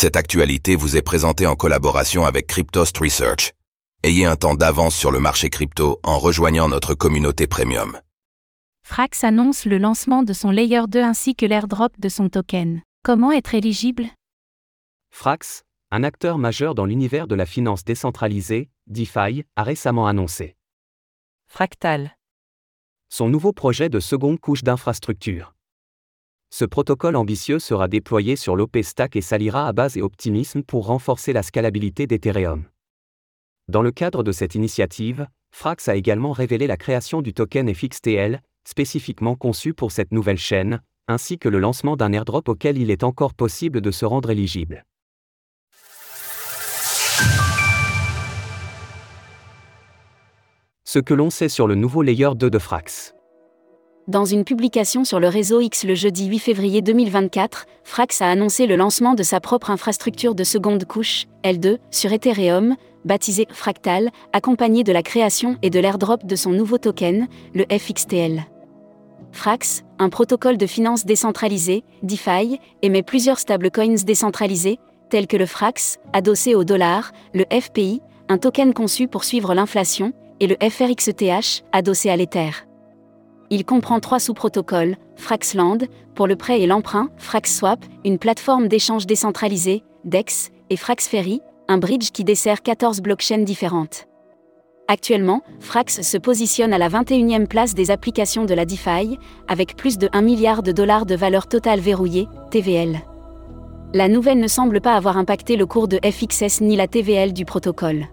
Cette actualité vous est présentée en collaboration avec Cryptost Research. Ayez un temps d'avance sur le marché crypto en rejoignant notre communauté premium. Frax annonce le lancement de son Layer 2 ainsi que l'airdrop de son token. Comment être éligible? Frax, un acteur majeur dans l'univers de la finance décentralisée, DeFi, a récemment annoncé Fractal. son nouveau projet de seconde couche d'infrastructure. Ce protocole ambitieux sera déployé sur l'OP Stack et s'alliera à base et Optimism pour renforcer la scalabilité d'Ethereum. Dans le cadre de cette initiative, Frax a également révélé la création du token FXTL, spécifiquement conçu pour cette nouvelle chaîne, ainsi que le lancement d'un airdrop auquel il est encore possible de se rendre éligible. Ce que l'on sait sur le nouveau layer 2 de Frax. Dans une publication sur le réseau X le jeudi 8 février 2024, Frax a annoncé le lancement de sa propre infrastructure de seconde couche, L2, sur Ethereum, baptisée Fractal, accompagnée de la création et de l'airdrop de son nouveau token, le FXTL. Frax, un protocole de finance décentralisé, DeFi, émet plusieurs stablecoins décentralisés, tels que le Frax, adossé au dollar, le FPI, un token conçu pour suivre l'inflation, et le FRXETH, adossé à l'Ether. Il comprend trois sous-protocoles, Fraxland, pour le prêt et l'emprunt, FraxSwap, une plateforme d'échange décentralisée, DEX, et FraxFerry, un bridge qui dessert 14 blockchains différentes. Actuellement, Frax se positionne à la 21e place des applications de la DeFi, avec plus de 1 milliard de dollars de valeur totale verrouillée, TVL. La nouvelle ne semble pas avoir impacté le cours de FXS ni la TVL du protocole.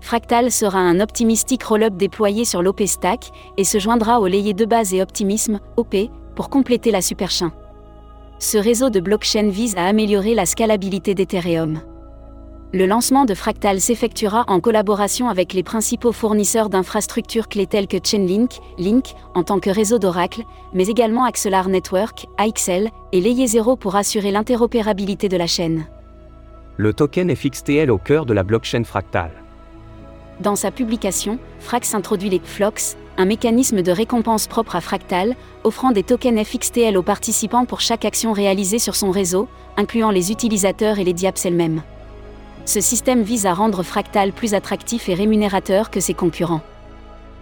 Fractal sera un optimistic roll-up déployé sur l'OP Stack et se joindra au layer de base et Optimism, OP, pour compléter la superchain. Ce réseau de blockchain vise à améliorer la scalabilité d'Ethereum. Le lancement de Fractal s'effectuera en collaboration avec les principaux fournisseurs d'infrastructures clés tels que Chainlink, Link, en tant que réseau d'Oracle, mais également Axelar Network, AXL, et Layer 0 pour assurer l'interopérabilité de la chaîne. Le token FXTL au cœur de la blockchain fractale. Dans sa publication, Frax introduit les Flox, un mécanisme de récompense propre à Fractal, offrant des tokens FXTL aux participants pour chaque action réalisée sur son réseau, incluant les utilisateurs et les diaps elles-mêmes. Ce système vise à rendre Fractal plus attractif et rémunérateur que ses concurrents.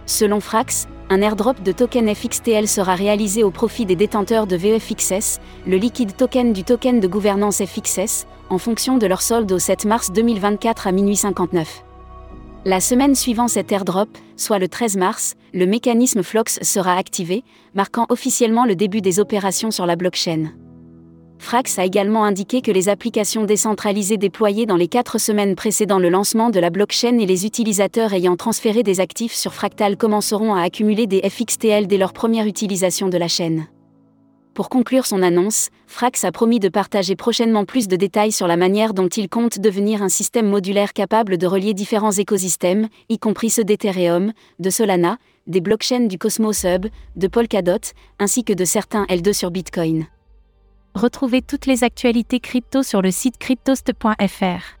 Selon Frax, un airdrop de token FXTL sera réalisé au profit des détenteurs de VFXS, le liquide token du token de gouvernance FXS, en fonction de leur solde au 7 mars 2024 à minuit 59. La semaine suivant cet airdrop, soit le 13 mars, le mécanisme Flox sera activé, marquant officiellement le début des opérations sur la blockchain. Frax a également indiqué que les applications décentralisées déployées dans les quatre semaines précédant le lancement de la blockchain et les utilisateurs ayant transféré des actifs sur Fractal commenceront à accumuler des FXTL dès leur première utilisation de la chaîne. Pour conclure son annonce, Frax a promis de partager prochainement plus de détails sur la manière dont il compte devenir un système modulaire capable de relier différents écosystèmes, y compris ceux d'Ethereum, de Solana, des blockchains du Cosmos Hub, de Polkadot, ainsi que de certains L2 sur Bitcoin. Retrouvez toutes les actualités crypto sur le site cryptost.fr.